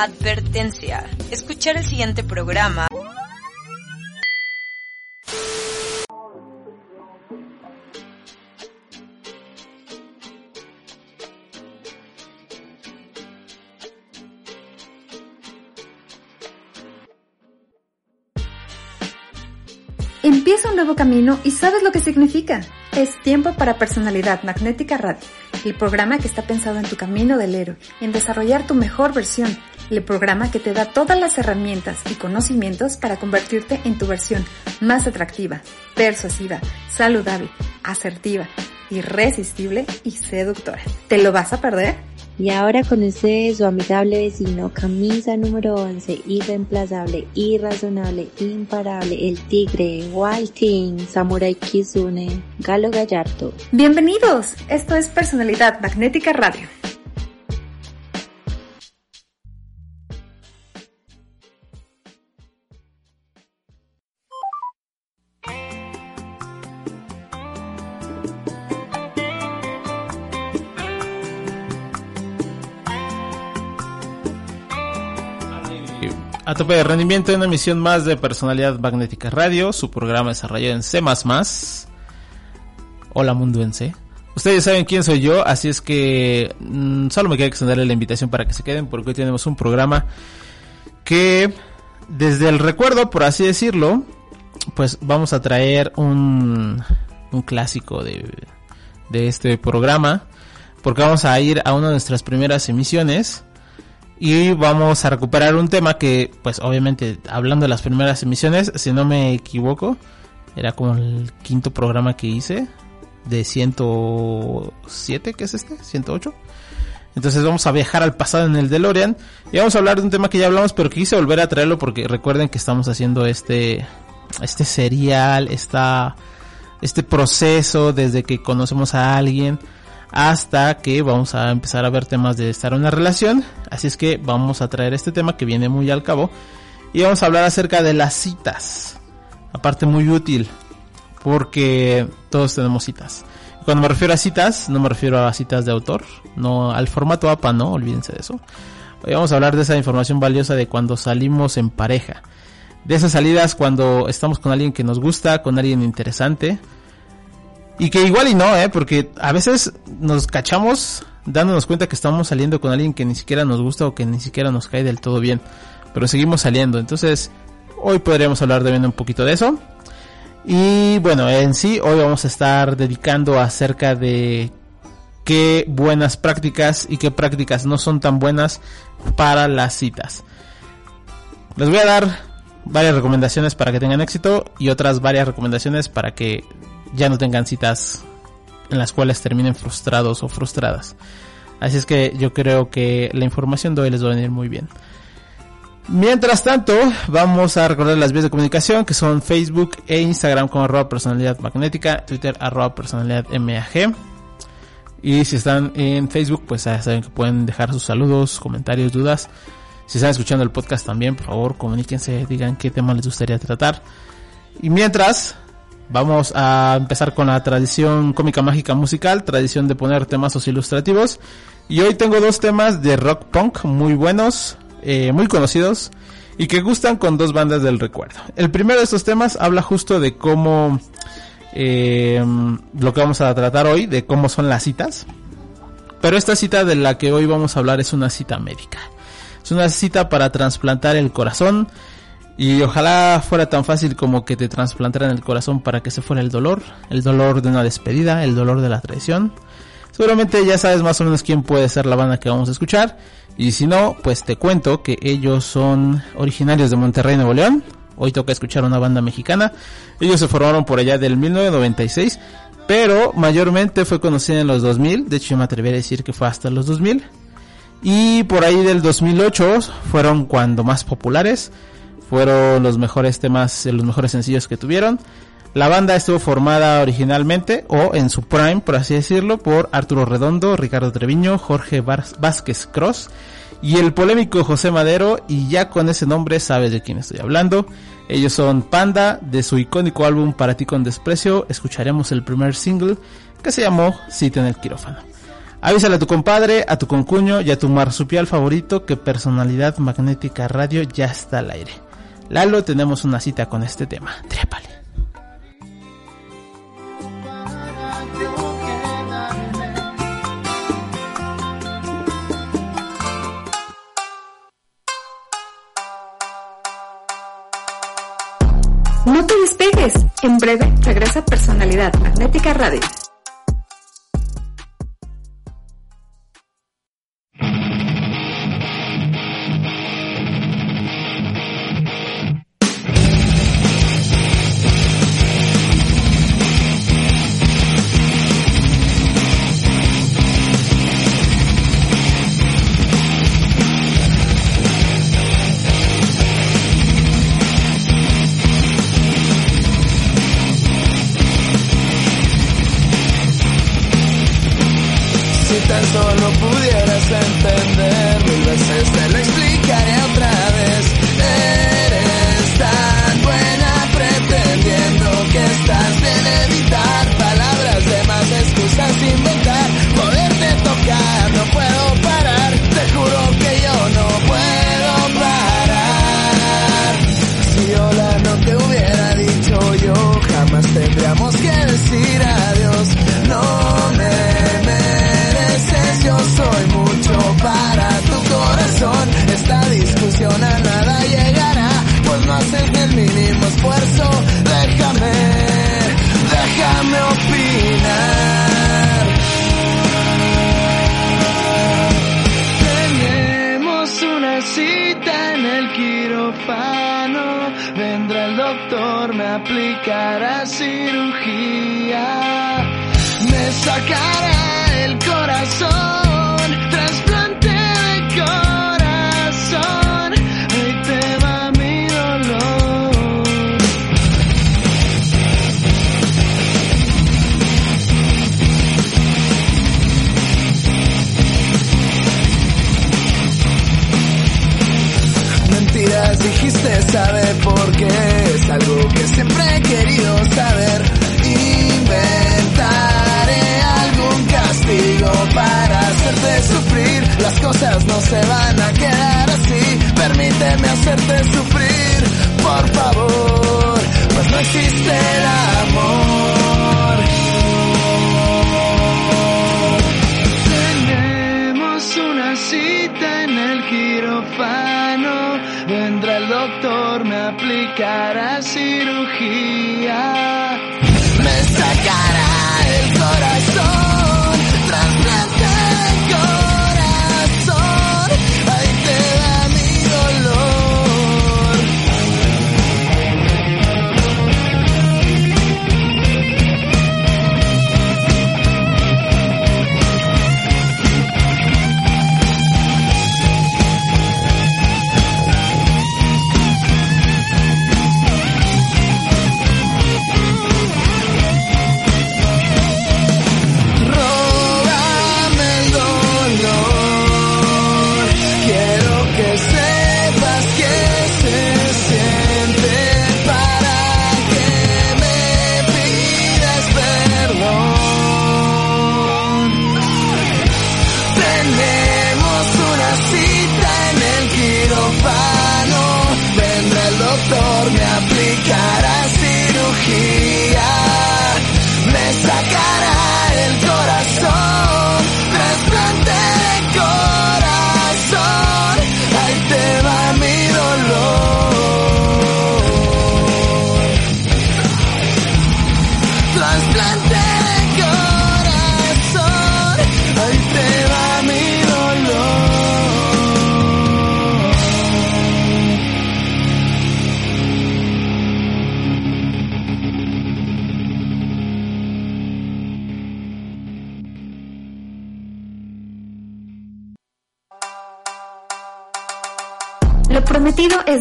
Advertencia. Escuchar el siguiente programa Empieza un nuevo camino y sabes lo que significa. Es tiempo para Personalidad Magnética Radio, el programa que está pensado en tu camino del héroe, en desarrollar tu mejor versión, el programa que te da todas las herramientas y conocimientos para convertirte en tu versión más atractiva, persuasiva, saludable, asertiva, irresistible y seductora. ¿Te lo vas a perder? Y ahora con ustedes su amigable vecino, camisa número 11, irreemplazable, irrazonable, imparable, el tigre, Walting, Samurai Kizune, Galo Gallardo. Bienvenidos, esto es Personalidad Magnética Radio. Tope de una emisión más de Personalidad Magnética Radio, su programa desarrollado en C++. Hola mundo en C. Ustedes saben quién soy yo, así es que mm, solo me queda extenderle la invitación para que se queden porque hoy tenemos un programa que desde el recuerdo, por así decirlo, pues vamos a traer un, un clásico de, de este programa porque vamos a ir a una de nuestras primeras emisiones y vamos a recuperar un tema que, pues obviamente, hablando de las primeras emisiones, si no me equivoco, era como el quinto programa que hice de 107, ¿qué es este? 108. Entonces vamos a viajar al pasado en el DeLorean y vamos a hablar de un tema que ya hablamos, pero que quise volver a traerlo porque recuerden que estamos haciendo este este serial, esta este proceso desde que conocemos a alguien hasta que vamos a empezar a ver temas de estar en una relación. Así es que vamos a traer este tema que viene muy al cabo y vamos a hablar acerca de las citas. Aparte muy útil porque todos tenemos citas. Cuando me refiero a citas, no me refiero a citas de autor, no al formato APA, no, olvídense de eso. Hoy vamos a hablar de esa información valiosa de cuando salimos en pareja. De esas salidas cuando estamos con alguien que nos gusta, con alguien interesante, y que igual y no, ¿eh? Porque a veces nos cachamos dándonos cuenta que estamos saliendo con alguien que ni siquiera nos gusta o que ni siquiera nos cae del todo bien. Pero seguimos saliendo. Entonces, hoy podríamos hablar de un poquito de eso. Y bueno, en sí, hoy vamos a estar dedicando acerca de qué buenas prácticas y qué prácticas no son tan buenas para las citas. Les voy a dar varias recomendaciones para que tengan éxito y otras varias recomendaciones para que ya no tengan citas en las cuales terminen frustrados o frustradas. Así es que yo creo que la información de hoy les va a venir muy bien. Mientras tanto, vamos a recordar las vías de comunicación que son Facebook e Instagram como arroba personalidad magnética, Twitter arroba personalidad MAG. Y si están en Facebook, pues ya saben que pueden dejar sus saludos, comentarios, dudas. Si están escuchando el podcast también, por favor, comuníquense, digan qué tema les gustaría tratar. Y mientras, Vamos a empezar con la tradición cómica mágica musical, tradición de poner temas ilustrativos. Y hoy tengo dos temas de rock punk muy buenos, eh, muy conocidos y que gustan con dos bandas del recuerdo. El primero de estos temas habla justo de cómo eh, lo que vamos a tratar hoy, de cómo son las citas. Pero esta cita de la que hoy vamos a hablar es una cita médica. Es una cita para trasplantar el corazón y ojalá fuera tan fácil como que te trasplantaran el corazón para que se fuera el dolor, el dolor de una despedida, el dolor de la traición. Seguramente ya sabes más o menos quién puede ser la banda que vamos a escuchar. Y si no, pues te cuento que ellos son originarios de Monterrey, Nuevo León. Hoy toca escuchar una banda mexicana. Ellos se formaron por allá del 1996, pero mayormente fue conocida en los 2000. De hecho, me atrevería a decir que fue hasta los 2000. Y por ahí del 2008 fueron cuando más populares fueron los mejores temas, los mejores sencillos que tuvieron. La banda estuvo formada originalmente, o en su prime, por así decirlo, por Arturo Redondo, Ricardo Treviño, Jorge Vázquez Cross y el polémico José Madero, y ya con ese nombre sabes de quién estoy hablando. Ellos son Panda, de su icónico álbum Para ti con desprecio, escucharemos el primer single que se llamó Cita en el quirófano. Avísale a tu compadre, a tu concuño y a tu marsupial favorito que Personalidad Magnética Radio ya está al aire. Lalo, tenemos una cita con este tema. Trépale. No te despegues. En breve regresa Personalidad Magnética Radio. En el quirófano. Vendrá el doctor, me aplicará cirugía. Me sacará el corazón. Sabe por qué es algo que siempre he querido saber. Inventaré algún castigo para hacerte sufrir. Las cosas no se van a quedar así. Permíteme hacerte sufrir, por favor. Pues no existe el amor. Aplicará cirugía.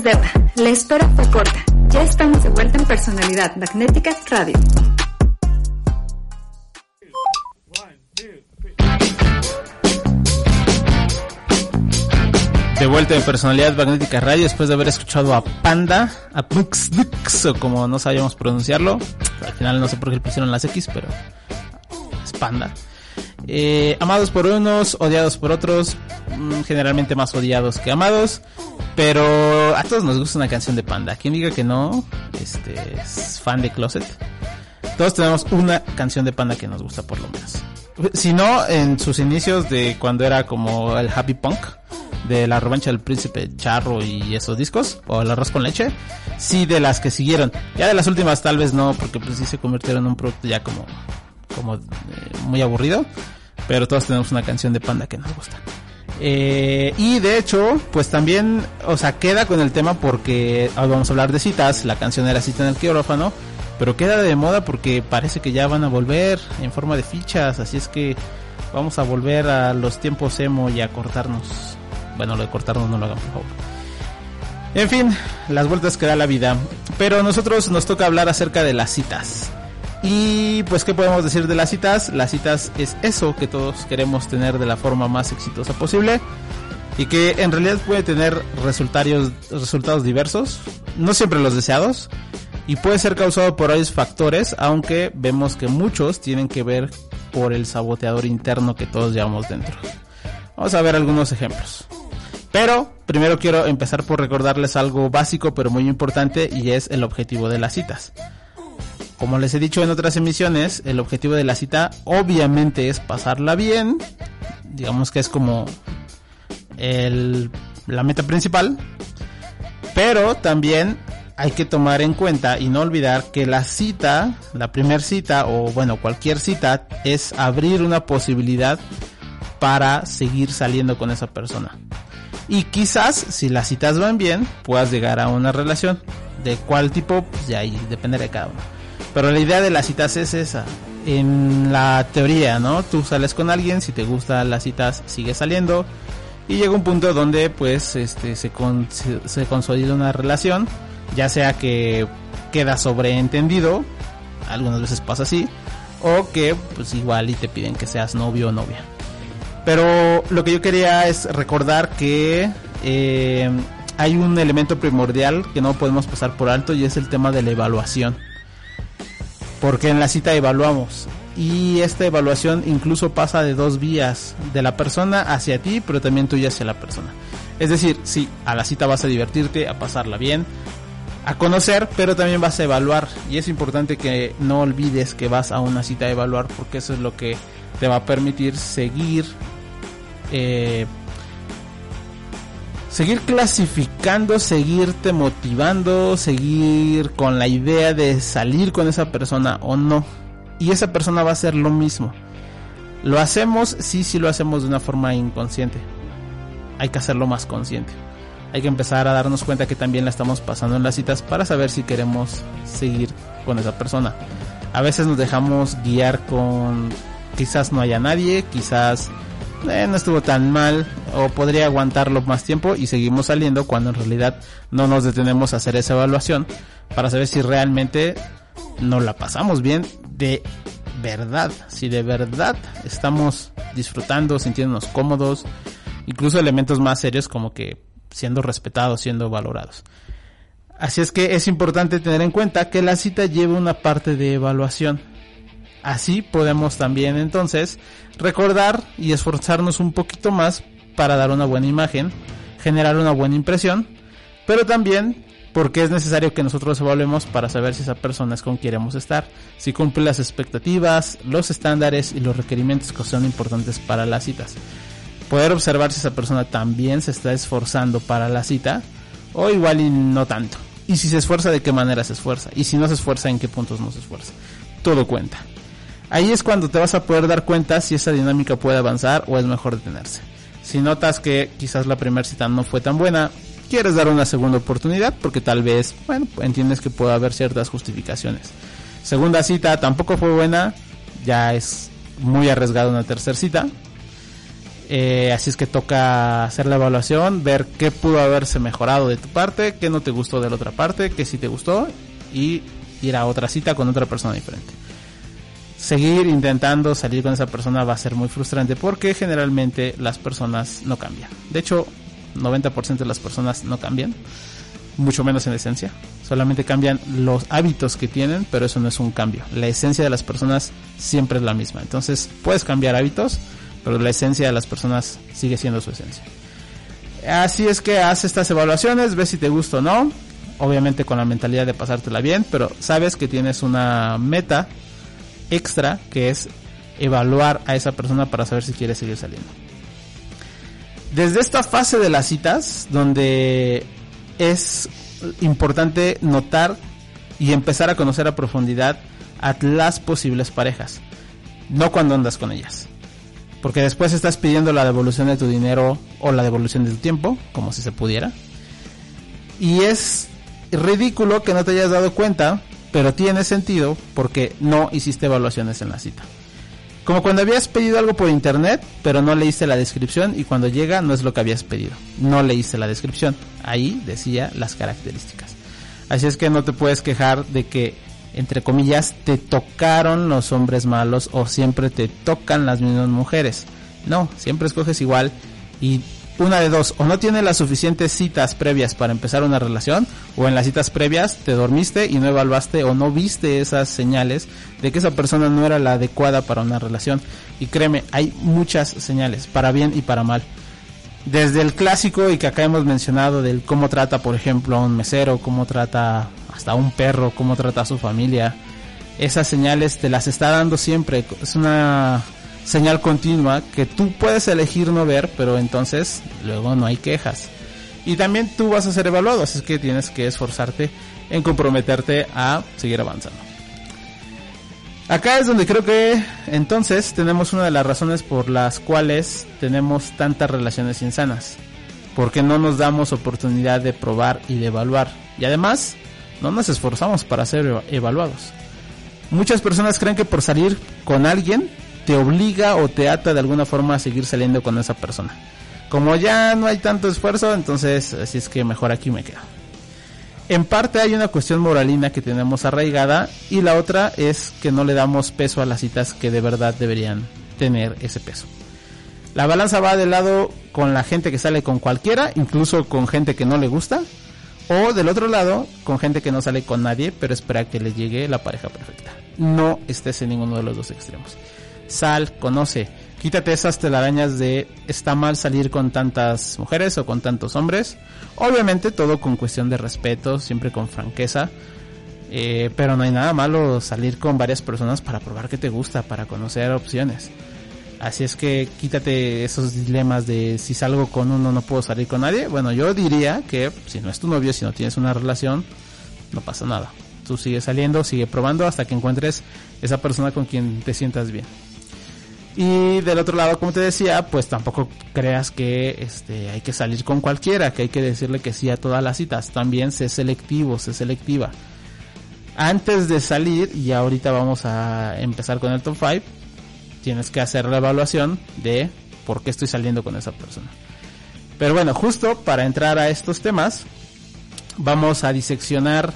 Es. La espera fue corta. Ya estamos de vuelta en Personalidad Magnética Radio. De vuelta en Personalidad Magnética Radio después de haber escuchado a Panda, a Pux o como no sabíamos pronunciarlo. Al final no sé por qué le pusieron las X, pero es Panda. Eh, amados por unos, odiados por otros, mm, generalmente más odiados que amados, pero a todos nos gusta una canción de Panda. Quien diga que no, este es fan de Closet. Todos tenemos una canción de Panda que nos gusta por lo menos. Si no, en sus inicios de cuando era como el happy punk, de la revancha del príncipe charro y esos discos, o el arroz con leche, sí de las que siguieron. Ya de las últimas tal vez no, porque pues sí se convirtieron en un producto ya como, como eh, muy aburrido, pero todos tenemos una canción de Panda que nos gusta. Eh, y de hecho, pues también, o sea, queda con el tema porque hoy vamos a hablar de citas, la canción era cita en el quirófano, pero queda de moda porque parece que ya van a volver en forma de fichas, así es que vamos a volver a los tiempos emo y a cortarnos. Bueno, lo de cortarnos no lo hagan, por favor. En fin, las vueltas que da la vida. Pero nosotros nos toca hablar acerca de las citas. Y pues, ¿qué podemos decir de las citas? Las citas es eso que todos queremos tener de la forma más exitosa posible. Y que en realidad puede tener resultados, resultados diversos. No siempre los deseados. Y puede ser causado por varios factores, aunque vemos que muchos tienen que ver por el saboteador interno que todos llevamos dentro. Vamos a ver algunos ejemplos. Pero primero quiero empezar por recordarles algo básico pero muy importante y es el objetivo de las citas. Como les he dicho en otras emisiones, el objetivo de la cita obviamente es pasarla bien. Digamos que es como el, la meta principal. Pero también hay que tomar en cuenta y no olvidar que la cita, la primera cita o bueno, cualquier cita es abrir una posibilidad para seguir saliendo con esa persona. Y quizás si las citas van bien, puedas llegar a una relación. De cuál tipo, pues ya ahí depende de cada uno. Pero la idea de las citas es esa. En la teoría, ¿no? Tú sales con alguien, si te gustan las citas, sigues saliendo. Y llega un punto donde pues este se consolida una relación. Ya sea que queda sobreentendido. Algunas veces pasa así. O que pues igual y te piden que seas novio o novia. Pero lo que yo quería es recordar que eh, hay un elemento primordial que no podemos pasar por alto y es el tema de la evaluación. Porque en la cita evaluamos y esta evaluación incluso pasa de dos vías, de la persona hacia ti, pero también tuya hacia la persona. Es decir, sí, a la cita vas a divertirte, a pasarla bien, a conocer, pero también vas a evaluar. Y es importante que no olvides que vas a una cita a evaluar porque eso es lo que te va a permitir seguir eh, seguir clasificando, seguirte motivando, seguir con la idea de salir con esa persona o no. Y esa persona va a hacer lo mismo. Lo hacemos, sí, sí lo hacemos de una forma inconsciente. Hay que hacerlo más consciente. Hay que empezar a darnos cuenta que también la estamos pasando en las citas para saber si queremos seguir con esa persona. A veces nos dejamos guiar con quizás no haya nadie, quizás eh, no estuvo tan mal o podría aguantarlo más tiempo y seguimos saliendo cuando en realidad no nos detenemos a hacer esa evaluación para saber si realmente nos la pasamos bien de verdad, si de verdad estamos disfrutando, sintiéndonos cómodos, incluso elementos más serios como que siendo respetados, siendo valorados. Así es que es importante tener en cuenta que la cita lleva una parte de evaluación Así podemos también entonces recordar y esforzarnos un poquito más para dar una buena imagen, generar una buena impresión, pero también porque es necesario que nosotros evaluemos para saber si esa persona es con quien queremos estar, si cumple las expectativas, los estándares y los requerimientos que son importantes para las citas. Poder observar si esa persona también se está esforzando para la cita o igual y no tanto. Y si se esfuerza, de qué manera se esfuerza. Y si no se esfuerza, en qué puntos no se esfuerza. Todo cuenta. Ahí es cuando te vas a poder dar cuenta si esa dinámica puede avanzar o es mejor detenerse. Si notas que quizás la primera cita no fue tan buena, quieres dar una segunda oportunidad porque tal vez, bueno, entiendes que puede haber ciertas justificaciones. Segunda cita tampoco fue buena, ya es muy arriesgado una tercera cita. Eh, así es que toca hacer la evaluación, ver qué pudo haberse mejorado de tu parte, qué no te gustó de la otra parte, qué sí te gustó y ir a otra cita con otra persona diferente seguir intentando salir con esa persona va a ser muy frustrante porque generalmente las personas no cambian. De hecho, 90% de las personas no cambian. mucho menos en esencia. Solamente cambian los hábitos que tienen, pero eso no es un cambio. La esencia de las personas siempre es la misma. Entonces puedes cambiar hábitos, pero la esencia de las personas sigue siendo su esencia. Así es que haz estas evaluaciones, ves si te gusta o no. Obviamente con la mentalidad de pasártela bien, pero sabes que tienes una meta extra que es evaluar a esa persona para saber si quiere seguir saliendo. Desde esta fase de las citas, donde es importante notar y empezar a conocer a profundidad a las posibles parejas, no cuando andas con ellas. Porque después estás pidiendo la devolución de tu dinero o la devolución de tu tiempo, como si se pudiera. Y es ridículo que no te hayas dado cuenta, pero tiene sentido porque no hiciste evaluaciones en la cita. Como cuando habías pedido algo por internet, pero no leíste la descripción y cuando llega no es lo que habías pedido. No leíste la descripción. Ahí decía las características. Así es que no te puedes quejar de que, entre comillas, te tocaron los hombres malos o siempre te tocan las mismas mujeres. No, siempre escoges igual y una de dos, o no tienes las suficientes citas previas para empezar una relación, o en las citas previas te dormiste y no evaluaste o no viste esas señales de que esa persona no era la adecuada para una relación. Y créeme, hay muchas señales, para bien y para mal. Desde el clásico y que acá hemos mencionado del cómo trata, por ejemplo, a un mesero, cómo trata hasta un perro, cómo trata a su familia. Esas señales te las está dando siempre. Es una señal continua que tú puedes elegir no ver, pero entonces luego no hay quejas. Y también tú vas a ser evaluado, así que tienes que esforzarte en comprometerte a seguir avanzando. Acá es donde creo que entonces tenemos una de las razones por las cuales tenemos tantas relaciones insanas. Porque no nos damos oportunidad de probar y de evaluar. Y además, no nos esforzamos para ser evaluados. Muchas personas creen que por salir con alguien te obliga o te ata de alguna forma a seguir saliendo con esa persona. Como ya no hay tanto esfuerzo, entonces así es que mejor aquí me quedo. En parte hay una cuestión moralina que tenemos arraigada y la otra es que no le damos peso a las citas que de verdad deberían tener ese peso. La balanza va del lado con la gente que sale con cualquiera, incluso con gente que no le gusta, o del otro lado con gente que no sale con nadie, pero espera que le llegue la pareja perfecta. No estés en ninguno de los dos extremos sal, conoce. Quítate esas telarañas de está mal salir con tantas mujeres o con tantos hombres. Obviamente todo con cuestión de respeto, siempre con franqueza. Eh, pero no hay nada malo salir con varias personas para probar que te gusta, para conocer opciones. Así es que quítate esos dilemas de si salgo con uno no puedo salir con nadie. Bueno, yo diría que si no es tu novio, si no tienes una relación, no pasa nada. Tú sigues saliendo, sigue probando hasta que encuentres esa persona con quien te sientas bien. Y del otro lado, como te decía, pues tampoco creas que este hay que salir con cualquiera, que hay que decirle que sí a todas las citas. También sé selectivo, sé selectiva. Antes de salir, y ahorita vamos a empezar con el top 5, tienes que hacer la evaluación de por qué estoy saliendo con esa persona. Pero bueno, justo para entrar a estos temas, vamos a diseccionar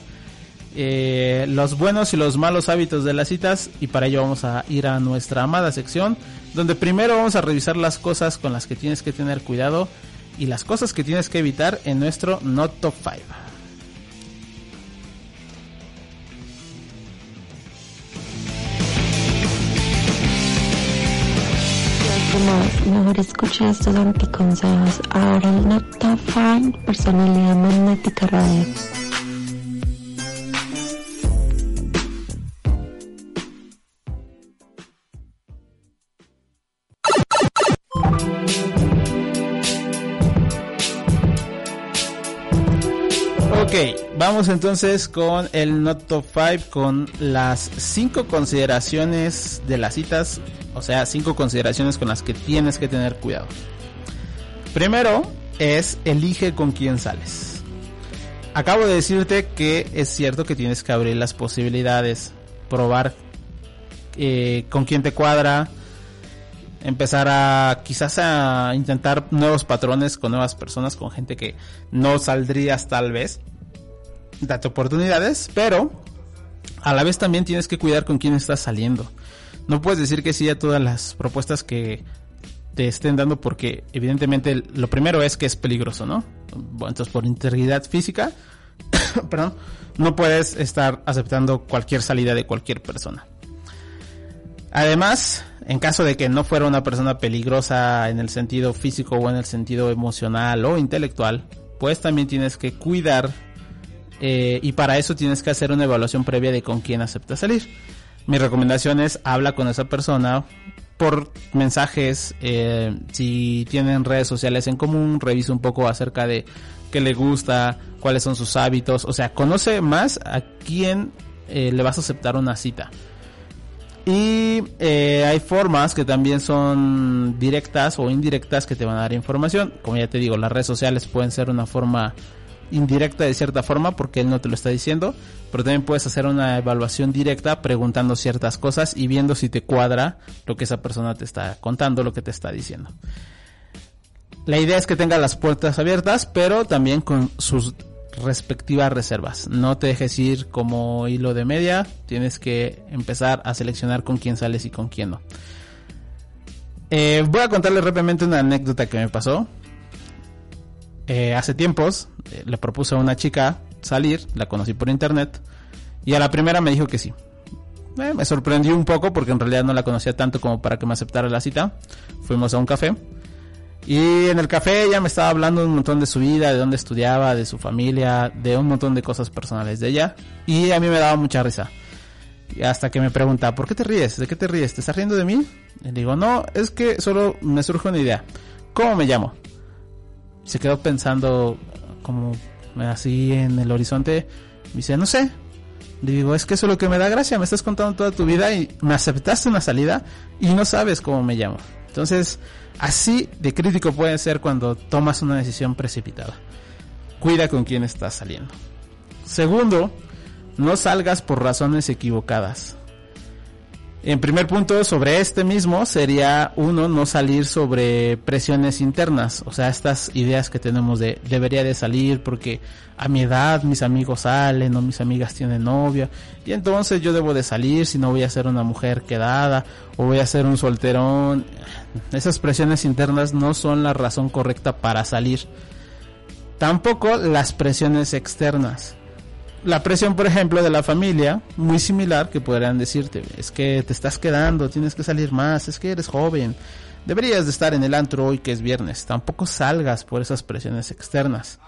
eh, los buenos y los malos hábitos de las citas y para ello vamos a ir a nuestra amada sección donde primero vamos a revisar las cosas con las que tienes que tener cuidado y las cosas que tienes que evitar en nuestro Not Top 5. mejor escucha estos anticonsejos. Ahora el Not Top 5, personalidad magnética radio. Vamos entonces con el Not Top 5 con las 5 consideraciones de las citas, o sea, 5 consideraciones con las que tienes que tener cuidado. Primero es elige con quién sales. Acabo de decirte que es cierto que tienes que abrir las posibilidades, probar eh, con quién te cuadra, empezar a quizás a intentar nuevos patrones con nuevas personas, con gente que no saldrías tal vez date oportunidades, pero a la vez también tienes que cuidar con quién estás saliendo. No puedes decir que sí a todas las propuestas que te estén dando porque evidentemente lo primero es que es peligroso, ¿no? Entonces por integridad física perdón, no puedes estar aceptando cualquier salida de cualquier persona. Además, en caso de que no fuera una persona peligrosa en el sentido físico o en el sentido emocional o intelectual, pues también tienes que cuidar eh, y para eso tienes que hacer una evaluación previa de con quién aceptas salir. Mi recomendación es habla con esa persona por mensajes, eh, si tienen redes sociales en común, revisa un poco acerca de qué le gusta, cuáles son sus hábitos, o sea, conoce más a quién eh, le vas a aceptar una cita. Y hay formas que también son directas o indirectas que te van a dar información. Como ya te digo, las redes sociales pueden ser una forma indirecta de cierta forma porque él no te lo está diciendo, pero también puedes hacer una evaluación directa preguntando ciertas cosas y viendo si te cuadra lo que esa persona te está contando, lo que te está diciendo. La idea es que tenga las puertas abiertas, pero también con sus respectivas reservas. No te dejes ir como hilo de media, tienes que empezar a seleccionar con quién sales y con quién no. Eh, voy a contarles rápidamente una anécdota que me pasó. Eh, hace tiempos eh, le propuse a una chica salir, la conocí por internet y a la primera me dijo que sí. me sorprendió un poco porque en realidad no la conocía tanto como para que me aceptara la cita. Fuimos a un café y en el café ella me estaba hablando un montón de su vida, de dónde estudiaba, de su familia, de un montón de cosas personales de ella. Y a mí me daba mucha risa. Y hasta que me pregunta, ¿por qué te ríes? ¿De qué te ríes? ¿Te estás riendo de mí? Y digo, no, es que solo me surge una idea. ¿Cómo me llamo? Se quedó pensando como así en el horizonte. Me dice, no sé. Digo, es que eso es lo que me da gracia. Me estás contando toda tu vida y me aceptaste una salida y no sabes cómo me llamo. Entonces, Así de crítico puede ser cuando tomas una decisión precipitada. Cuida con quién estás saliendo. Segundo, no salgas por razones equivocadas. En primer punto, sobre este mismo, sería uno, no salir sobre presiones internas. O sea, estas ideas que tenemos de debería de salir porque a mi edad mis amigos salen o mis amigas tienen novia. Y entonces yo debo de salir si no voy a ser una mujer quedada o voy a ser un solterón. Esas presiones internas no son la razón correcta para salir. Tampoco las presiones externas la presión, por ejemplo, de la familia, muy similar, que podrían decirte, es que te estás quedando, tienes que salir más, es que eres joven, deberías de estar en el antro hoy que es viernes, tampoco salgas por esas presiones externas.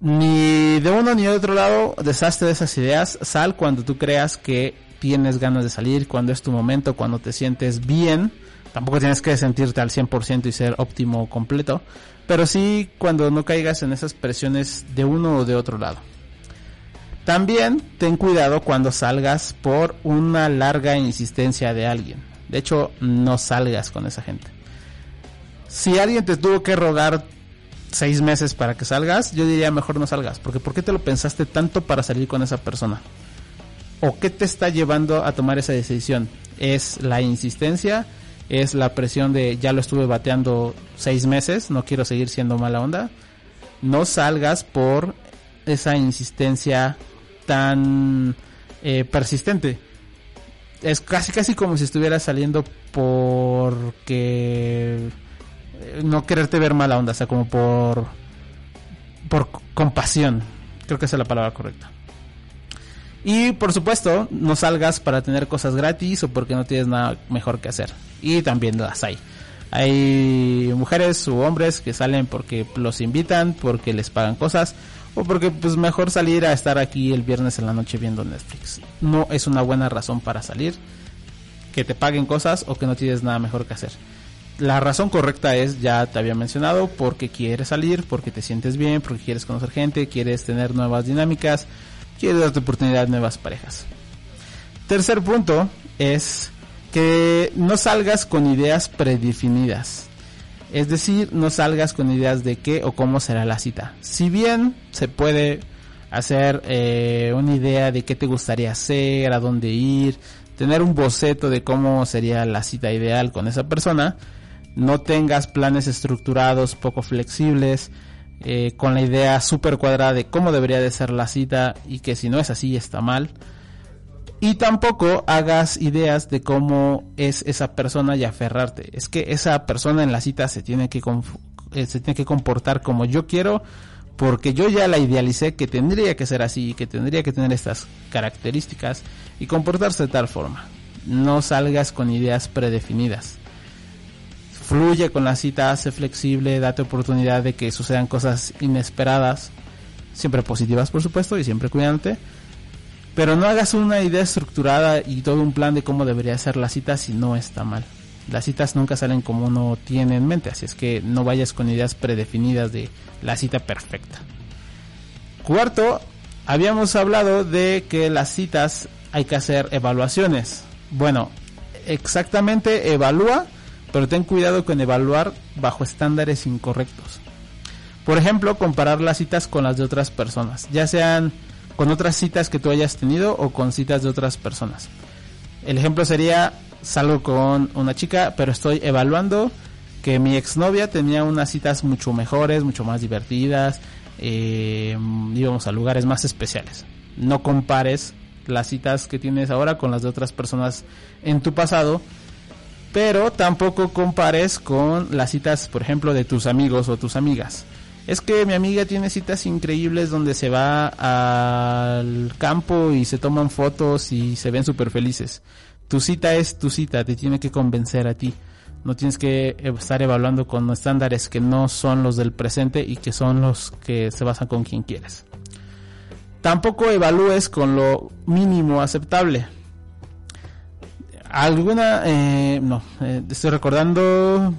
Ni de uno ni de otro lado deshazte de esas ideas, sal cuando tú creas que tienes ganas de salir, cuando es tu momento, cuando te sientes bien, tampoco tienes que sentirte al 100% y ser óptimo completo, pero sí cuando no caigas en esas presiones de uno o de otro lado. También ten cuidado cuando salgas por una larga insistencia de alguien. De hecho, no salgas con esa gente. Si alguien te tuvo que rogar seis meses para que salgas, yo diría mejor no salgas. Porque ¿por qué te lo pensaste tanto para salir con esa persona? ¿O qué te está llevando a tomar esa decisión? ¿Es la insistencia? ¿Es la presión de ya lo estuve bateando seis meses, no quiero seguir siendo mala onda? No salgas por esa insistencia tan eh, persistente. Es casi casi como si estuviera saliendo porque eh, no quererte ver mala onda, o sea, como por por compasión. Creo que esa es la palabra correcta. Y por supuesto, no salgas para tener cosas gratis o porque no tienes nada mejor que hacer. Y también las hay. Hay mujeres u hombres que salen porque los invitan, porque les pagan cosas o porque pues mejor salir a estar aquí el viernes en la noche viendo Netflix. No es una buena razón para salir, que te paguen cosas o que no tienes nada mejor que hacer. La razón correcta es, ya te había mencionado, porque quieres salir, porque te sientes bien, porque quieres conocer gente, quieres tener nuevas dinámicas, quieres darte oportunidad a nuevas parejas. Tercer punto es que no salgas con ideas predefinidas. Es decir, no salgas con ideas de qué o cómo será la cita. Si bien se puede hacer eh, una idea de qué te gustaría hacer, a dónde ir, tener un boceto de cómo sería la cita ideal con esa persona, no tengas planes estructurados, poco flexibles, eh, con la idea súper cuadrada de cómo debería de ser la cita y que si no es así está mal. Y tampoco hagas ideas de cómo es esa persona y aferrarte. Es que esa persona en la cita se tiene que, eh, se tiene que comportar como yo quiero porque yo ya la idealicé que tendría que ser así, que tendría que tener estas características y comportarse de tal forma. No salgas con ideas predefinidas. Fluye con la cita, sé flexible, date oportunidad de que sucedan cosas inesperadas, siempre positivas por supuesto y siempre cuidante. Pero no hagas una idea estructurada y todo un plan de cómo debería ser la cita si no está mal. Las citas nunca salen como uno tiene en mente, así es que no vayas con ideas predefinidas de la cita perfecta. Cuarto, habíamos hablado de que las citas hay que hacer evaluaciones. Bueno, exactamente evalúa, pero ten cuidado con evaluar bajo estándares incorrectos. Por ejemplo, comparar las citas con las de otras personas, ya sean con otras citas que tú hayas tenido o con citas de otras personas. El ejemplo sería salgo con una chica, pero estoy evaluando que mi exnovia tenía unas citas mucho mejores, mucho más divertidas, eh, íbamos a lugares más especiales. No compares las citas que tienes ahora con las de otras personas en tu pasado, pero tampoco compares con las citas, por ejemplo, de tus amigos o tus amigas. Es que mi amiga tiene citas increíbles donde se va al campo y se toman fotos y se ven súper felices. Tu cita es tu cita, te tiene que convencer a ti. No tienes que estar evaluando con estándares que no son los del presente y que son los que se basan con quien quieres. Tampoco evalúes con lo mínimo aceptable. Alguna, eh, no, eh, estoy recordando,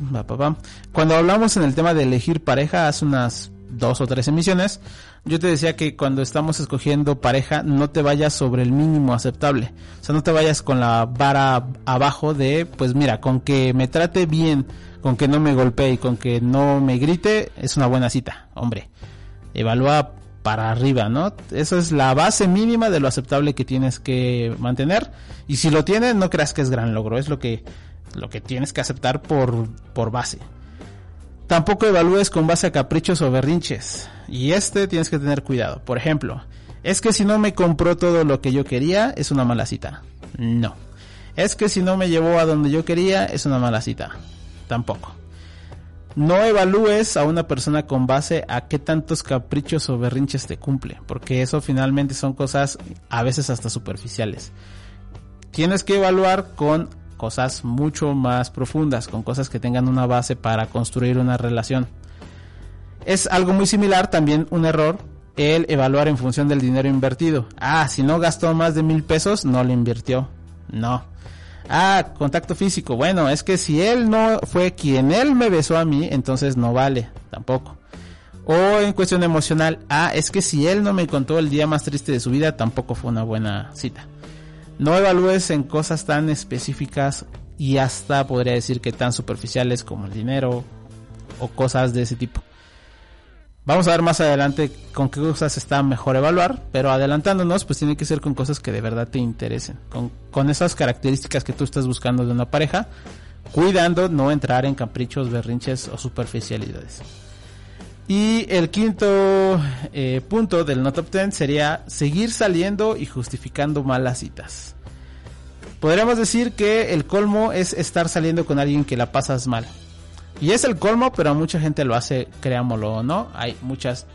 cuando hablamos en el tema de elegir pareja hace unas dos o tres emisiones, yo te decía que cuando estamos escogiendo pareja no te vayas sobre el mínimo aceptable. O sea, no te vayas con la vara abajo de, pues mira, con que me trate bien, con que no me golpee y con que no me grite, es una buena cita, hombre. Evalúa para arriba, ¿no? Esa es la base mínima de lo aceptable que tienes que mantener. Y si lo tienes, no creas que es gran logro, es lo que, lo que tienes que aceptar por, por base. Tampoco evalúes con base a caprichos o berrinches. Y este tienes que tener cuidado. Por ejemplo, es que si no me compró todo lo que yo quería, es una mala cita. No. Es que si no me llevó a donde yo quería, es una mala cita. Tampoco. No evalúes a una persona con base a qué tantos caprichos o berrinches te cumple, porque eso finalmente son cosas a veces hasta superficiales. Tienes que evaluar con cosas mucho más profundas, con cosas que tengan una base para construir una relación. Es algo muy similar, también un error, el evaluar en función del dinero invertido. Ah, si no gastó más de mil pesos, no le invirtió. No. Ah, contacto físico. Bueno, es que si él no fue quien él me besó a mí, entonces no vale, tampoco. O en cuestión emocional, ah, es que si él no me contó el día más triste de su vida, tampoco fue una buena cita. No evalúes en cosas tan específicas y hasta podría decir que tan superficiales como el dinero o cosas de ese tipo. Vamos a ver más adelante con qué cosas está mejor evaluar, pero adelantándonos, pues tiene que ser con cosas que de verdad te interesen, con, con esas características que tú estás buscando de una pareja, cuidando no entrar en caprichos, berrinches o superficialidades. Y el quinto eh, punto del no top 10 sería seguir saliendo y justificando malas citas. Podríamos decir que el colmo es estar saliendo con alguien que la pasas mal. Y es el colmo, pero mucha gente lo hace, creámoslo o no. Hay muchas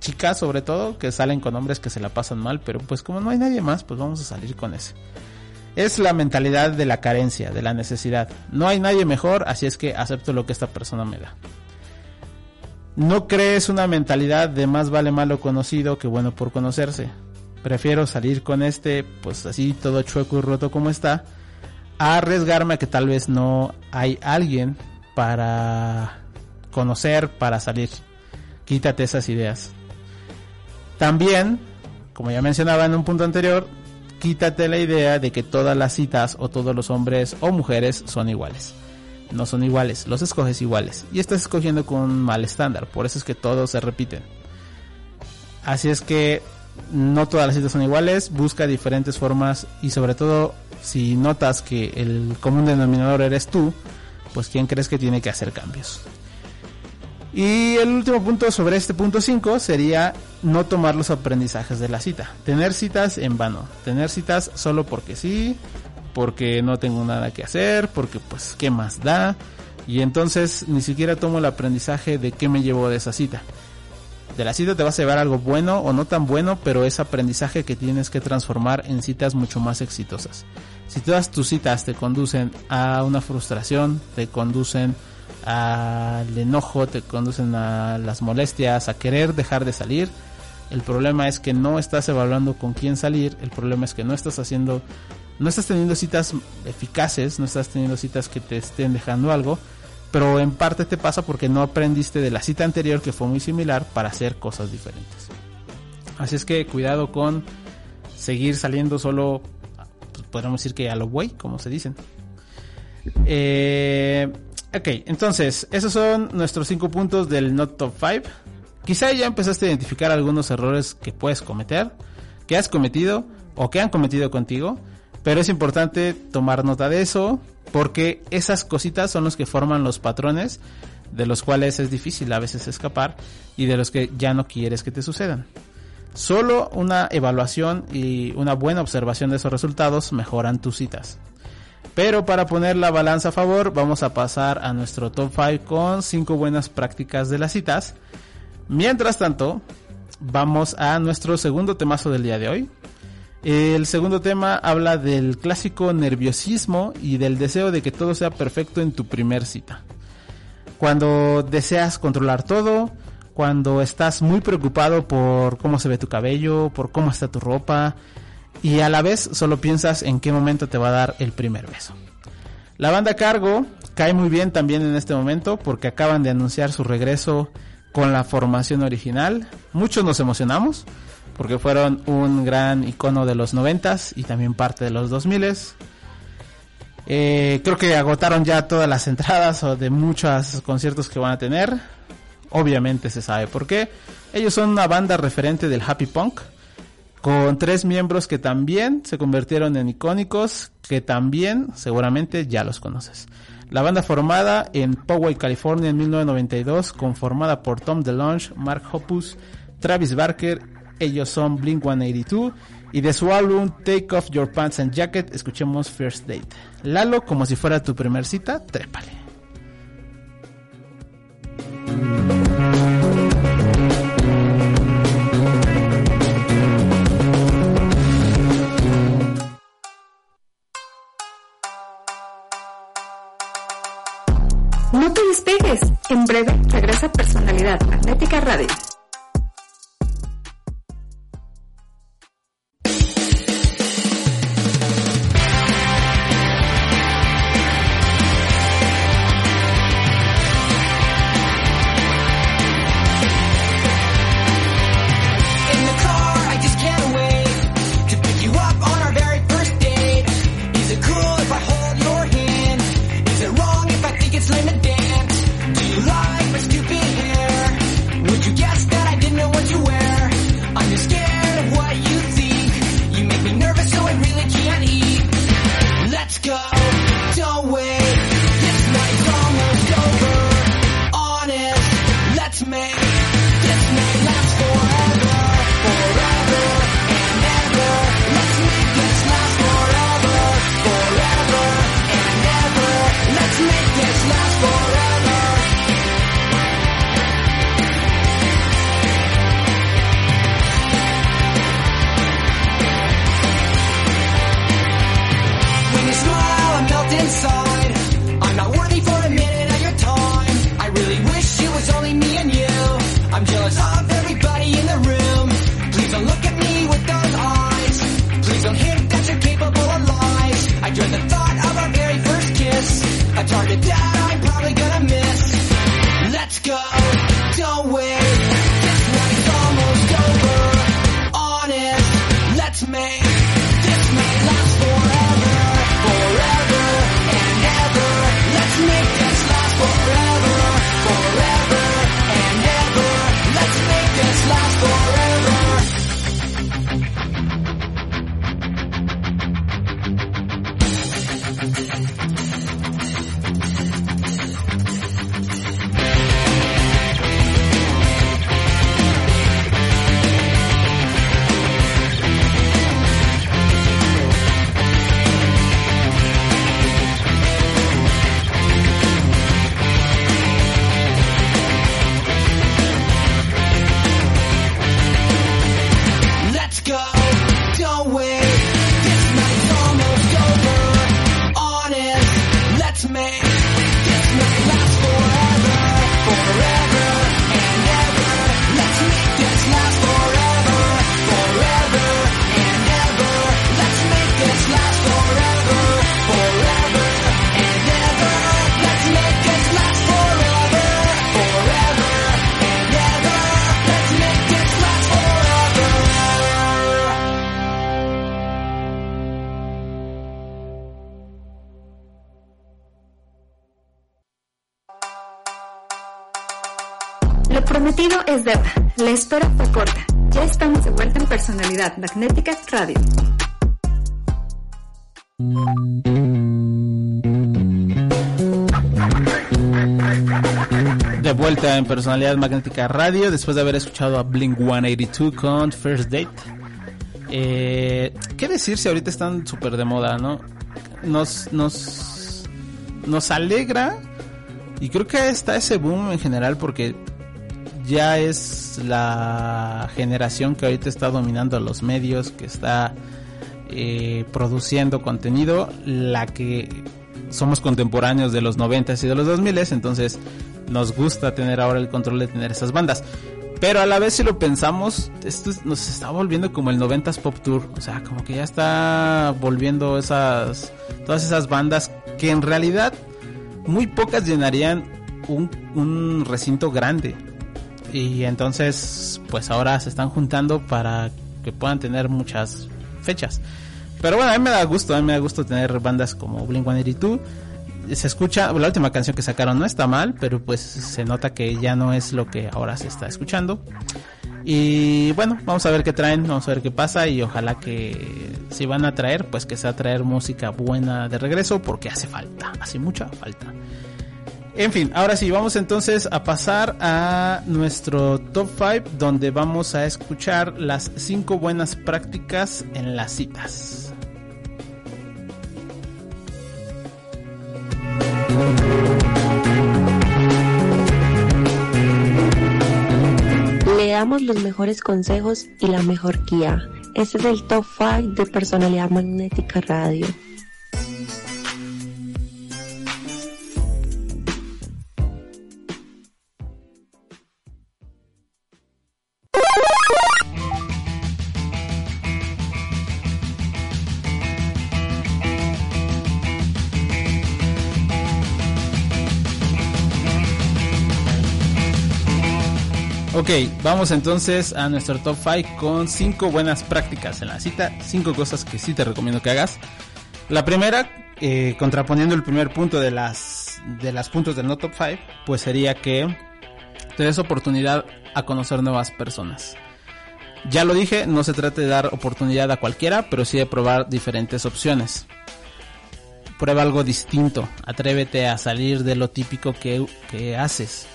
chicas, sobre todo, que salen con hombres que se la pasan mal, pero pues como no hay nadie más, pues vamos a salir con ese. Es la mentalidad de la carencia, de la necesidad. No hay nadie mejor, así es que acepto lo que esta persona me da. No crees una mentalidad de más vale malo conocido que bueno por conocerse. Prefiero salir con este, pues así todo chueco y roto como está, a arriesgarme a que tal vez no hay alguien para conocer, para salir. Quítate esas ideas. También, como ya mencionaba en un punto anterior, quítate la idea de que todas las citas o todos los hombres o mujeres son iguales no son iguales, los escoges iguales y estás escogiendo con un mal estándar, por eso es que todos se repiten. Así es que no todas las citas son iguales, busca diferentes formas y sobre todo si notas que el común denominador eres tú, pues quién crees que tiene que hacer cambios. Y el último punto sobre este punto 5 sería no tomar los aprendizajes de la cita. Tener citas en vano. Tener citas solo porque sí, porque no tengo nada que hacer, porque pues qué más da. Y entonces ni siquiera tomo el aprendizaje de qué me llevó de esa cita. De la cita te vas a llevar algo bueno o no tan bueno, pero es aprendizaje que tienes que transformar en citas mucho más exitosas. Si todas tus citas te conducen a una frustración, te conducen al enojo, te conducen a las molestias, a querer dejar de salir, el problema es que no estás evaluando con quién salir, el problema es que no estás haciendo, no estás teniendo citas eficaces, no estás teniendo citas que te estén dejando algo, pero en parte te pasa porque no aprendiste de la cita anterior que fue muy similar para hacer cosas diferentes. Así es que cuidado con seguir saliendo solo, pues, podríamos decir que a lo güey, como se dicen. Eh, ok, entonces, esos son nuestros cinco puntos del Not Top 5. Quizá ya empezaste a identificar algunos errores que puedes cometer, que has cometido o que han cometido contigo, pero es importante tomar nota de eso porque esas cositas son los que forman los patrones de los cuales es difícil a veces escapar y de los que ya no quieres que te sucedan. Solo una evaluación y una buena observación de esos resultados mejoran tus citas. Pero para poner la balanza a favor, vamos a pasar a nuestro top 5 con 5 buenas prácticas de las citas Mientras tanto, vamos a nuestro segundo temazo del día de hoy. El segundo tema habla del clásico nerviosismo y del deseo de que todo sea perfecto en tu primer cita. Cuando deseas controlar todo, cuando estás muy preocupado por cómo se ve tu cabello, por cómo está tu ropa, y a la vez solo piensas en qué momento te va a dar el primer beso. La banda Cargo cae muy bien también en este momento porque acaban de anunciar su regreso con la formación original. Muchos nos emocionamos porque fueron un gran icono de los noventas y también parte de los 2000 eh, creo que agotaron ya todas las entradas o de muchos conciertos que van a tener. Obviamente se sabe por qué. Ellos son una banda referente del happy punk con tres miembros que también se convirtieron en icónicos, que también seguramente ya los conoces. La banda formada en Poway, California en 1992, conformada por Tom DeLonge, Mark Hoppus, Travis Barker, ellos son Blink 182 y de su álbum Take Off Your Pants and Jacket escuchemos First Date. Lalo, como si fuera tu primer cita, trépale. Personalidad Magnética Radio. De vuelta en Personalidad Magnética Radio, después de haber escuchado a Blink 182 con First Date. Eh, ¿Qué decir si ahorita están súper de moda, no? Nos, nos, nos alegra y creo que está ese boom en general porque ya es la generación que ahorita está dominando los medios, que está eh, produciendo contenido, la que somos contemporáneos de los 90 y de los 2000, entonces nos gusta tener ahora el control de tener esas bandas. Pero a la vez si lo pensamos, esto nos está volviendo como el 90s Pop Tour, o sea, como que ya está volviendo esas todas esas bandas que en realidad muy pocas llenarían un recinto grande. Y entonces, pues ahora se están juntando para que puedan tener muchas fechas. Pero bueno, a mí me da gusto, a mí me da gusto tener bandas como Blink-182. Se escucha, la última canción que sacaron no está mal, pero pues se nota que ya no es lo que ahora se está escuchando. Y bueno, vamos a ver qué traen, vamos a ver qué pasa y ojalá que si van a traer, pues que sea traer música buena de regreso porque hace falta, hace mucha falta. En fin, ahora sí, vamos entonces a pasar a nuestro top 5 donde vamos a escuchar las 5 buenas prácticas en las citas. Le damos los mejores consejos y la mejor guía. Este es el top 5 de Personalidad Magnética Radio. Ok, vamos entonces a nuestro top 5 con 5 buenas prácticas en la cita, 5 cosas que sí te recomiendo que hagas. La primera, eh, contraponiendo el primer punto de las, de las puntos del no top 5, pues sería que te des oportunidad a conocer nuevas personas. Ya lo dije, no se trata de dar oportunidad a cualquiera, pero sí de probar diferentes opciones. Prueba algo distinto, atrévete a salir de lo típico que, que haces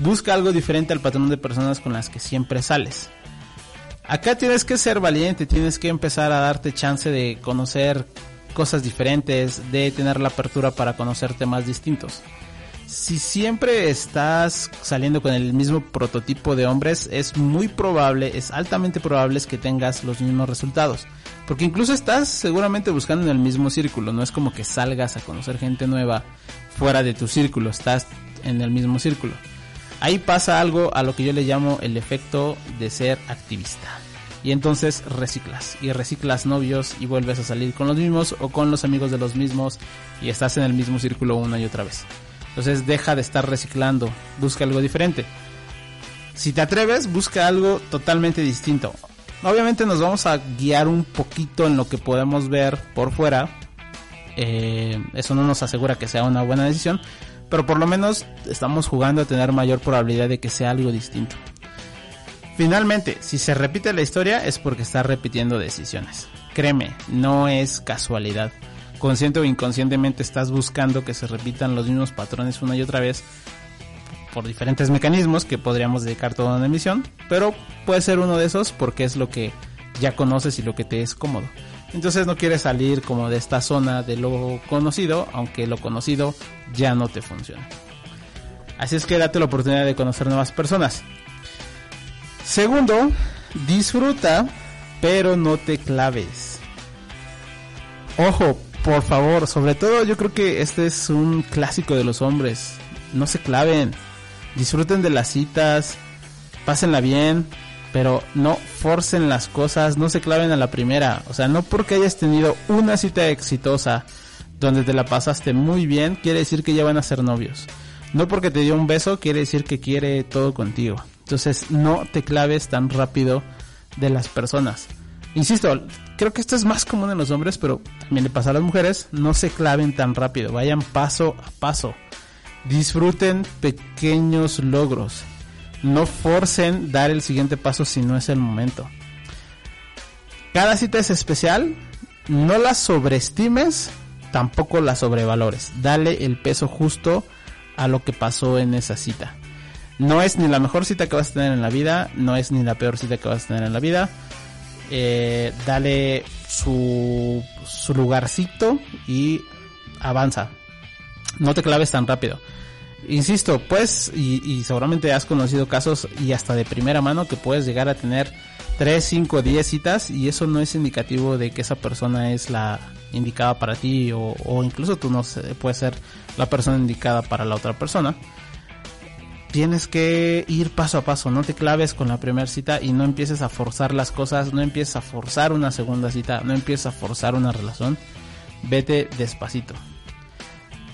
busca algo diferente al patrón de personas con las que siempre sales. Acá tienes que ser valiente, tienes que empezar a darte chance de conocer cosas diferentes, de tener la apertura para conocer temas distintos. Si siempre estás saliendo con el mismo prototipo de hombres, es muy probable, es altamente probable que tengas los mismos resultados. Porque incluso estás seguramente buscando en el mismo círculo, no es como que salgas a conocer gente nueva fuera de tu círculo, estás en el mismo círculo. Ahí pasa algo a lo que yo le llamo el efecto de ser activista. Y entonces reciclas. Y reciclas novios y vuelves a salir con los mismos o con los amigos de los mismos y estás en el mismo círculo una y otra vez. Entonces deja de estar reciclando, busca algo diferente. Si te atreves, busca algo totalmente distinto. Obviamente nos vamos a guiar un poquito en lo que podemos ver por fuera. Eh, eso no nos asegura que sea una buena decisión, pero por lo menos estamos jugando a tener mayor probabilidad de que sea algo distinto. Finalmente, si se repite la historia es porque está repitiendo decisiones. Créeme, no es casualidad. Consciente o inconscientemente estás buscando que se repitan los mismos patrones una y otra vez por diferentes mecanismos que podríamos dedicar toda una emisión, pero puede ser uno de esos porque es lo que ya conoces y lo que te es cómodo. Entonces no quieres salir como de esta zona de lo conocido, aunque lo conocido ya no te funciona. Así es que date la oportunidad de conocer nuevas personas. Segundo, disfruta, pero no te claves. Ojo, por favor, sobre todo yo creo que este es un clásico de los hombres. No se claven, disfruten de las citas, pásenla bien, pero no forcen las cosas, no se claven a la primera. O sea, no porque hayas tenido una cita exitosa donde te la pasaste muy bien, quiere decir que ya van a ser novios. No porque te dio un beso, quiere decir que quiere todo contigo. Entonces, no te claves tan rápido de las personas. Insisto, creo que esto es más común en los hombres, pero también le pasa a las mujeres. No se claven tan rápido, vayan paso a paso. Disfruten pequeños logros No forcen dar el siguiente paso si no es el momento. Cada cita es especial, no la sobreestimes, tampoco la sobrevalores. Dale el peso justo a lo que pasó en esa cita. No es ni la mejor cita que vas a tener en la vida, no es ni la peor cita que vas a tener en la vida. Eh, dale su, su lugarcito y avanza. No te claves tan rápido. Insisto, pues, y, seguramente has conocido casos y hasta de primera mano que puedes llegar a tener 3, 5, 10 citas y eso no es indicativo de que esa persona es la indicada para ti o, o incluso tú no sé, puedes ser la persona indicada para la otra persona. Tienes que ir paso a paso, no te claves con la primera cita y no empieces a forzar las cosas, no empieces a forzar una segunda cita, no empieces a forzar una relación. Vete despacito.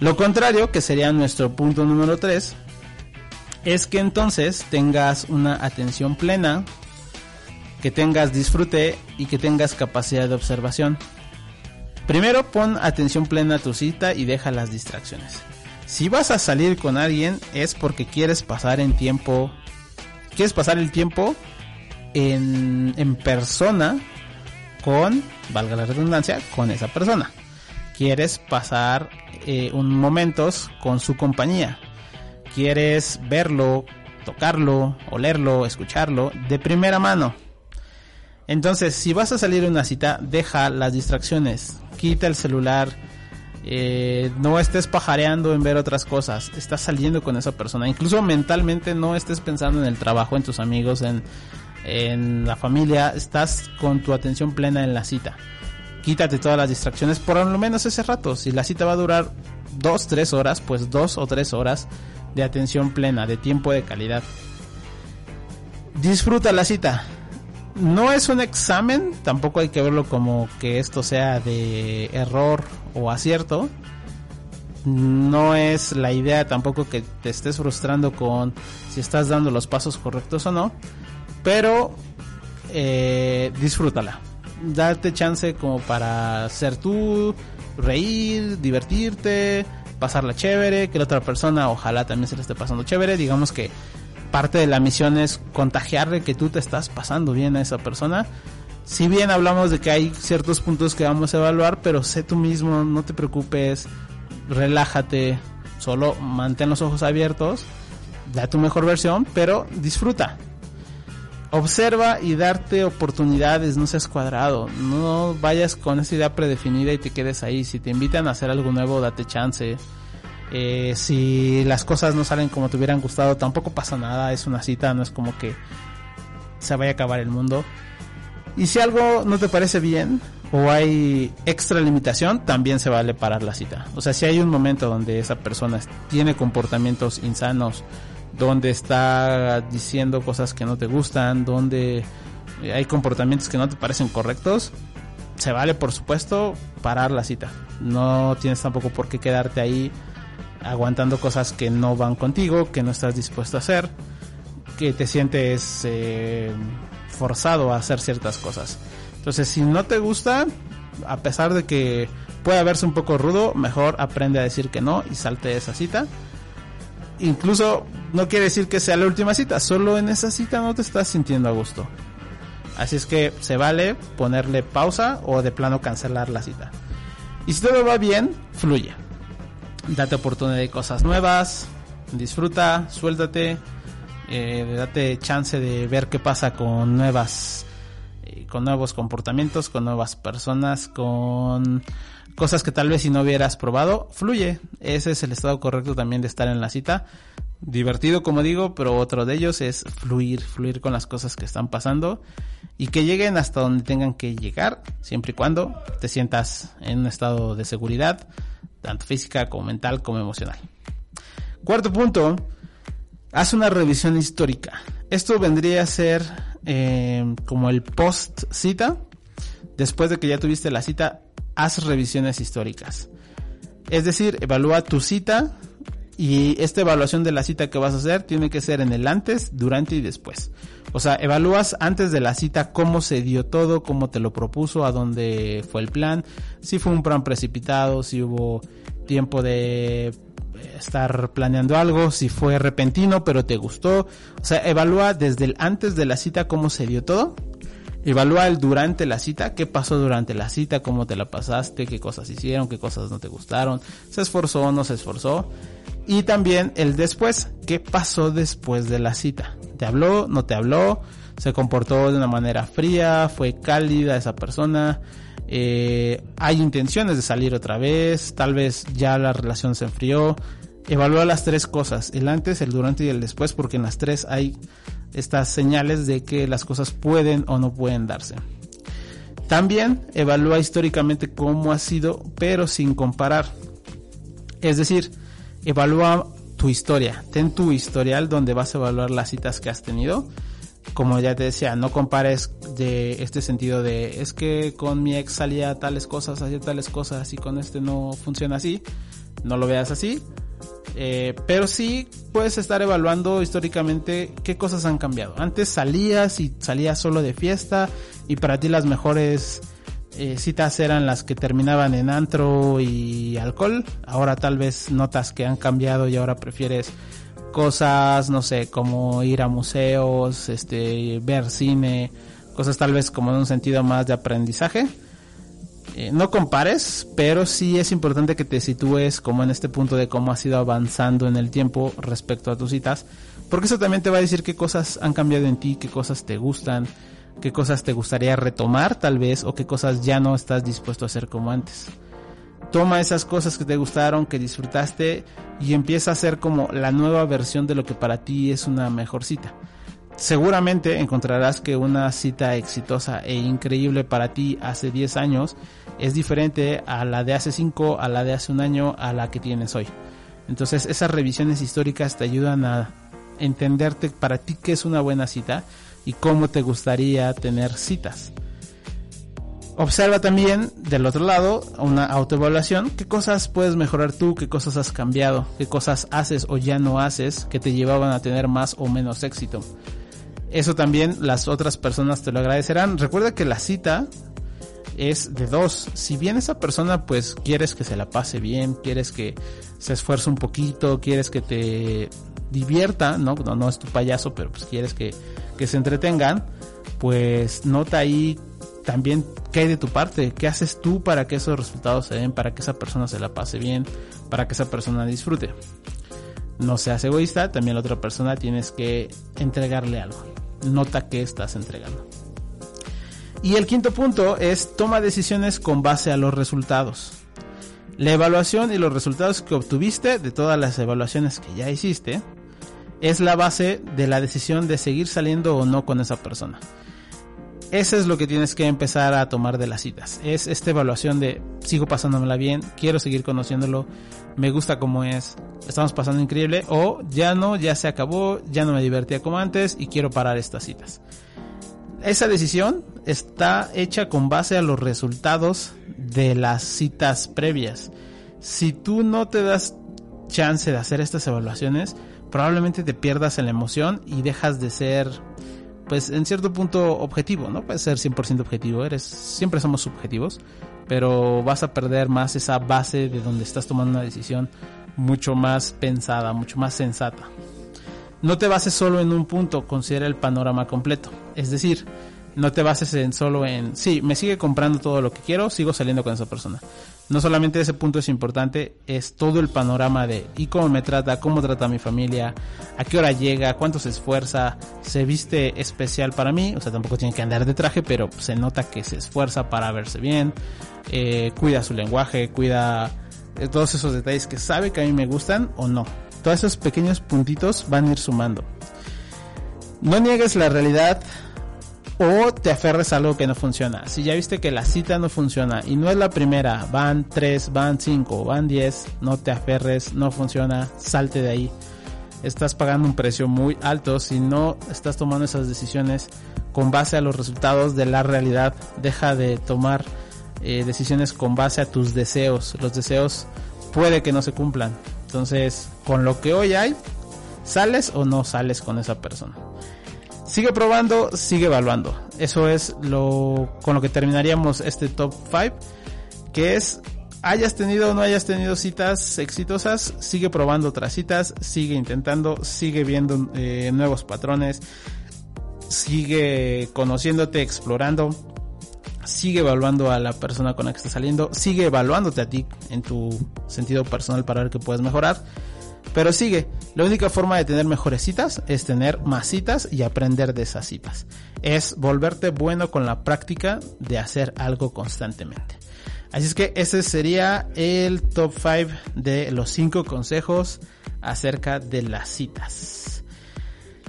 Lo contrario, que sería nuestro punto número 3, es que entonces tengas una atención plena, que tengas disfrute y que tengas capacidad de observación. Primero pon atención plena a tu cita y deja las distracciones. Si vas a salir con alguien es porque quieres pasar en tiempo, quieres pasar el tiempo en, en persona con, valga la redundancia, con esa persona. Quieres pasar eh, un momentos con su compañía. Quieres verlo, tocarlo, olerlo, escucharlo de primera mano. Entonces, si vas a salir a una cita, deja las distracciones, quita el celular, eh, no estés pajareando en ver otras cosas, estás saliendo con esa persona, incluso mentalmente no estés pensando en el trabajo, en tus amigos, en, en la familia, estás con tu atención plena en la cita. Quítate todas las distracciones por lo menos ese rato. Si la cita va a durar dos, tres horas, pues dos o tres horas de atención plena, de tiempo de calidad. Disfruta la cita. No es un examen, tampoco hay que verlo como que esto sea de error o acierto. No es la idea tampoco que te estés frustrando con si estás dando los pasos correctos o no. Pero eh, disfrútala. Date chance como para ser tú, reír, divertirte, pasarla chévere, que la otra persona ojalá también se le esté pasando chévere. Digamos que parte de la misión es contagiarle que tú te estás pasando bien a esa persona. Si bien hablamos de que hay ciertos puntos que vamos a evaluar, pero sé tú mismo, no te preocupes, relájate, solo mantén los ojos abiertos, da tu mejor versión, pero disfruta. Observa y darte oportunidades, no seas cuadrado, no vayas con esa idea predefinida y te quedes ahí. Si te invitan a hacer algo nuevo, date chance. Eh, si las cosas no salen como te hubieran gustado, tampoco pasa nada, es una cita, no es como que se vaya a acabar el mundo. Y si algo no te parece bien o hay extra limitación, también se vale parar la cita. O sea, si hay un momento donde esa persona tiene comportamientos insanos, donde está diciendo cosas que no te gustan, donde hay comportamientos que no te parecen correctos, se vale por supuesto parar la cita. No tienes tampoco por qué quedarte ahí aguantando cosas que no van contigo, que no estás dispuesto a hacer, que te sientes eh, forzado a hacer ciertas cosas. Entonces, si no te gusta, a pesar de que pueda verse un poco rudo, mejor aprende a decir que no y salte de esa cita. Incluso no quiere decir que sea la última cita, solo en esa cita no te estás sintiendo a gusto. Así es que se vale ponerle pausa o de plano cancelar la cita. Y si todo va bien, fluye. Date oportunidad de cosas nuevas, disfruta, suéltate, eh, date chance de ver qué pasa con nuevas, con nuevos comportamientos, con nuevas personas, con cosas que tal vez si no hubieras probado, fluye. Ese es el estado correcto también de estar en la cita. Divertido, como digo, pero otro de ellos es fluir, fluir con las cosas que están pasando y que lleguen hasta donde tengan que llegar, siempre y cuando te sientas en un estado de seguridad, tanto física como mental como emocional. Cuarto punto, haz una revisión histórica. Esto vendría a ser eh, como el post cita. Después de que ya tuviste la cita, haz revisiones históricas. Es decir, evalúa tu cita Y esta evaluación de la cita que vas a hacer tiene que ser en el antes, durante y después. O sea, evalúas antes de la cita cómo se dio todo, cómo te lo propuso, a dónde fue el plan, si fue un plan precipitado, si hubo tiempo de estar planeando algo, si fue repentino pero te gustó. O sea, evalúa desde el antes de la cita cómo se dio todo. Evalúa el durante la cita, qué pasó durante la cita, cómo te la pasaste, qué cosas hicieron, qué cosas no te gustaron, se esforzó o no se esforzó. Y también el después, qué pasó después de la cita. ¿Te habló? ¿No te habló? ¿Se comportó de una manera fría? ¿Fue cálida esa persona? Eh, hay intenciones de salir otra vez, tal vez ya la relación se enfrió. Evalúa las tres cosas, el antes, el durante y el después, porque en las tres hay estas señales de que las cosas pueden o no pueden darse. También evalúa históricamente cómo ha sido, pero sin comparar. Es decir, evalúa tu historia, ten tu historial donde vas a evaluar las citas que has tenido como ya te decía, no compares de este sentido de es que con mi ex salía tales cosas, hacía tales cosas y con este no funciona así. No lo veas así. Eh, pero sí puedes estar evaluando históricamente qué cosas han cambiado. Antes salías y salías solo de fiesta y para ti las mejores eh, citas eran las que terminaban en antro y alcohol. Ahora tal vez notas que han cambiado y ahora prefieres cosas, no sé, como ir a museos, este, ver cine, cosas tal vez como en un sentido más de aprendizaje. Eh, no compares, pero sí es importante que te sitúes como en este punto de cómo has ido avanzando en el tiempo respecto a tus citas, porque eso también te va a decir qué cosas han cambiado en ti, qué cosas te gustan, qué cosas te gustaría retomar tal vez, o qué cosas ya no estás dispuesto a hacer como antes toma esas cosas que te gustaron, que disfrutaste y empieza a hacer como la nueva versión de lo que para ti es una mejor cita. Seguramente encontrarás que una cita exitosa e increíble para ti hace 10 años es diferente a la de hace 5, a la de hace un año, a la que tienes hoy. Entonces esas revisiones históricas te ayudan a entenderte para ti qué es una buena cita y cómo te gustaría tener citas. Observa también del otro lado una autoevaluación, qué cosas puedes mejorar tú, qué cosas has cambiado, qué cosas haces o ya no haces que te llevaban a tener más o menos éxito. Eso también las otras personas te lo agradecerán. Recuerda que la cita es de dos. Si bien esa persona pues quieres que se la pase bien, quieres que se esfuerce un poquito, quieres que te divierta, ¿no? No, no es tu payaso, pero pues quieres que, que se entretengan, pues nota ahí también qué hay de tu parte, qué haces tú para que esos resultados se den, para que esa persona se la pase bien, para que esa persona disfrute. No seas egoísta, también la otra persona tienes que entregarle algo. Nota que estás entregando. Y el quinto punto es toma decisiones con base a los resultados. La evaluación y los resultados que obtuviste de todas las evaluaciones que ya hiciste es la base de la decisión de seguir saliendo o no con esa persona. Eso es lo que tienes que empezar a tomar de las citas. Es esta evaluación de sigo pasándomela bien, quiero seguir conociéndolo, me gusta como es, estamos pasando increíble o ya no, ya se acabó, ya no me divertía como antes y quiero parar estas citas. Esa decisión está hecha con base a los resultados de las citas previas. Si tú no te das chance de hacer estas evaluaciones, probablemente te pierdas en la emoción y dejas de ser pues en cierto punto objetivo, no puedes ser 100% objetivo, eres siempre somos subjetivos, pero vas a perder más esa base de donde estás tomando una decisión mucho más pensada, mucho más sensata. No te bases solo en un punto, considera el panorama completo. Es decir, no te bases en solo en, sí, me sigue comprando todo lo que quiero, sigo saliendo con esa persona. No solamente ese punto es importante, es todo el panorama de y cómo me trata, cómo trata a mi familia, a qué hora llega, cuánto se esfuerza, se viste especial para mí, o sea, tampoco tiene que andar de traje, pero se nota que se esfuerza para verse bien, eh, cuida su lenguaje, cuida eh, todos esos detalles que sabe que a mí me gustan o no. Todos esos pequeños puntitos van a ir sumando. No niegues la realidad o te aferres a algo que no funciona. Si ya viste que la cita no funciona y no es la primera, van tres, van cinco, van diez, no te aferres, no funciona, salte de ahí. Estás pagando un precio muy alto si no estás tomando esas decisiones con base a los resultados de la realidad. Deja de tomar eh, decisiones con base a tus deseos. Los deseos puede que no se cumplan, Entonces, con lo que hoy hay, ¿sales o no sales con esa persona? Sigue probando, sigue evaluando. Eso es lo con lo que terminaríamos este top 5, que es hayas tenido o no hayas tenido citas exitosas, sigue probando otras citas, sigue intentando, sigue viendo eh, nuevos patrones, sigue conociéndote, explorando, sigue evaluando a la persona con la que estás saliendo, sigue evaluándote a ti en tu sentido personal para ver qué puedes mejorar. Pero sigue, la única forma de tener mejores citas es tener más citas y aprender de esas citas. Es volverte bueno con la práctica de hacer algo constantemente. Así es que ese sería el top 5 de los 5 consejos acerca de las citas.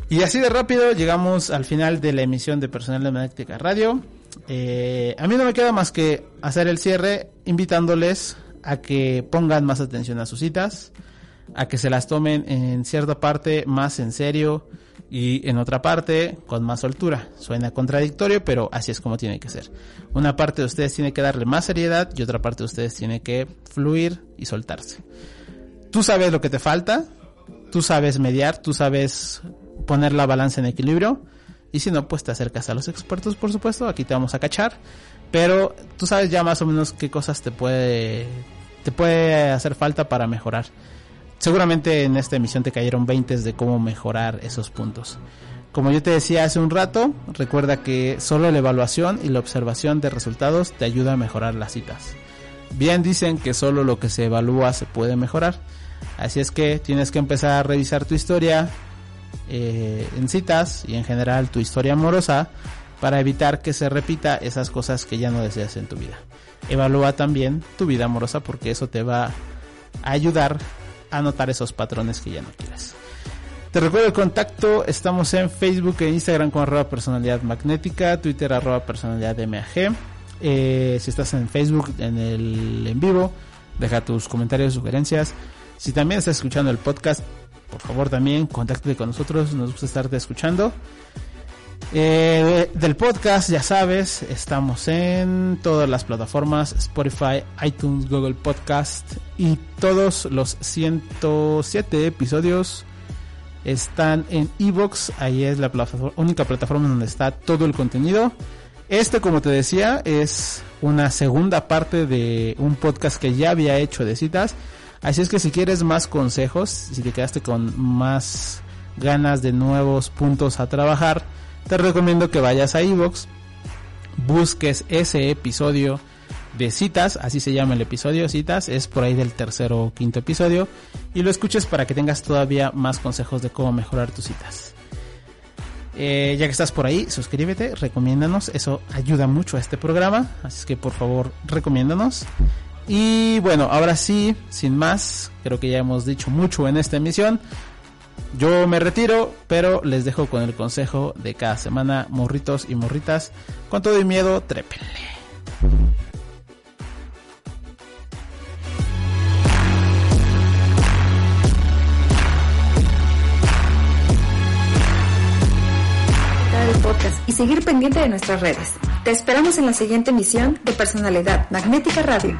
Y así de rápido llegamos al final de la emisión de Personal de Magnética Radio. Eh, a mí no me queda más que hacer el cierre invitándoles a que pongan más atención a sus citas, a que se las tomen en cierta parte más en serio y en otra parte con más soltura. Suena contradictorio, pero así es como tiene que ser. Una parte de ustedes tiene que darle más seriedad y otra parte de ustedes tiene que fluir y soltarse. Tú sabes lo que te falta, tú sabes mediar, tú sabes poner la balanza en equilibrio y si no, pues te acercas a los expertos, por supuesto, aquí te vamos a cachar, pero tú sabes ya más o menos qué cosas te puede te puede hacer falta para mejorar. Seguramente en esta emisión te cayeron 20 de cómo mejorar esos puntos. Como yo te decía hace un rato, recuerda que solo la evaluación y la observación de resultados te ayuda a mejorar las citas. Bien dicen que solo lo que se evalúa se puede mejorar. Así es que tienes que empezar a revisar tu historia eh, en citas y en general tu historia amorosa para evitar que se repita esas cosas que ya no deseas en tu vida. Evalúa también tu vida amorosa porque eso te va a ayudar anotar esos patrones que ya no quieres. Te recuerdo el contacto, estamos en Facebook e Instagram con arroba personalidad magnética, Twitter arroba personalidad MAG. Eh, si estás en Facebook en el en vivo, deja tus comentarios, sugerencias. Si también estás escuchando el podcast, por favor también contáctate con nosotros, nos gusta estarte escuchando. Eh, del podcast, ya sabes, estamos en todas las plataformas, Spotify, iTunes, Google Podcast y todos los 107 episodios están en Evox, ahí es la única plataforma donde está todo el contenido. Este, como te decía, es una segunda parte de un podcast que ya había hecho de citas. Así es que si quieres más consejos, si te quedaste con más ganas de nuevos puntos a trabajar, te recomiendo que vayas a iVoox, busques ese episodio de citas, así se llama el episodio citas, es por ahí del tercero o quinto episodio, y lo escuches para que tengas todavía más consejos de cómo mejorar tus citas. Eh, ya que estás por ahí, suscríbete, recomiéndanos, eso ayuda mucho a este programa, así que por favor recomiéndanos. Y bueno, ahora sí, sin más, creo que ya hemos dicho mucho en esta emisión. Yo me retiro, pero les dejo con el consejo de cada semana, morritos y morritas, con todo y miedo, trépenle. y seguir pendiente de nuestras redes. Te esperamos en la siguiente emisión de Personalidad Magnética Radio.